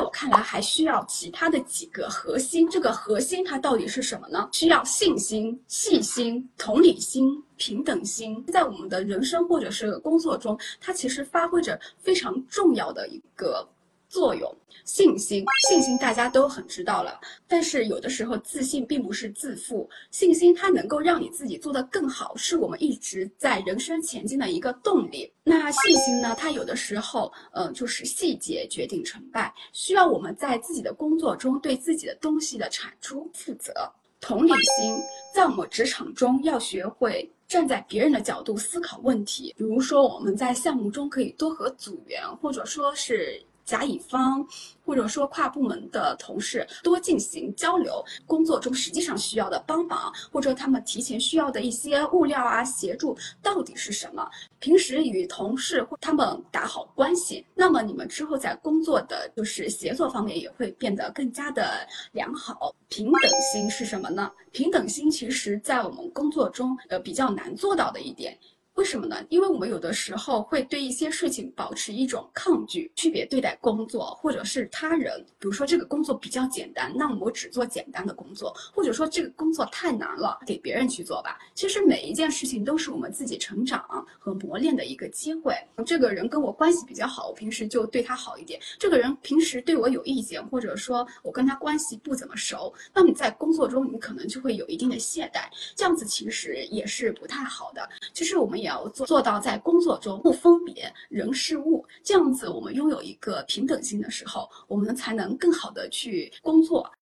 在我看来，还需要其他的几个核心。这个核心它到底是什么呢？需要信心、细心、同理心、平等心，在我们的人生或者是工作中，它其实发挥着非常重要的一个。作用信心，信心大家都很知道了，但是有的时候自信并不是自负，信心它能够让你自己做得更好，是我们一直在人生前进的一个动力。那信心呢？它有的时候，呃，就是细节决定成败，需要我们在自己的工作中对自己的东西的产出负责。同理心，在我们职场中要学会站在别人的角度思考问题，比如说我们在项目中可以多和组员，或者说是。甲乙方，或者说跨部门的同事多进行交流，工作中实际上需要的帮忙，或者他们提前需要的一些物料啊，协助到底是什么？平时与同事或他们打好关系，那么你们之后在工作的就是协作方面也会变得更加的良好。平等心是什么呢？平等心其实在我们工作中呃比较难做到的一点。为什么呢？因为我们有的时候会对一些事情保持一种抗拒，区别对待工作或者是他人。比如说这个工作比较简单，那我只做简单的工作；或者说这个工作太难了，给别人去做吧。其实每一件事情都是我们自己成长和磨练的一个机会。这个人跟我关系比较好，我平时就对他好一点；这个人平时对我有意见，或者说我跟他关系不怎么熟，那你在工作中你可能就会有一定的懈怠，这样子其实也是不太好的。其实我们也。要做做到在工作中不分别人事物，这样子我们拥有一个平等性的时候，我们才能更好的去工作。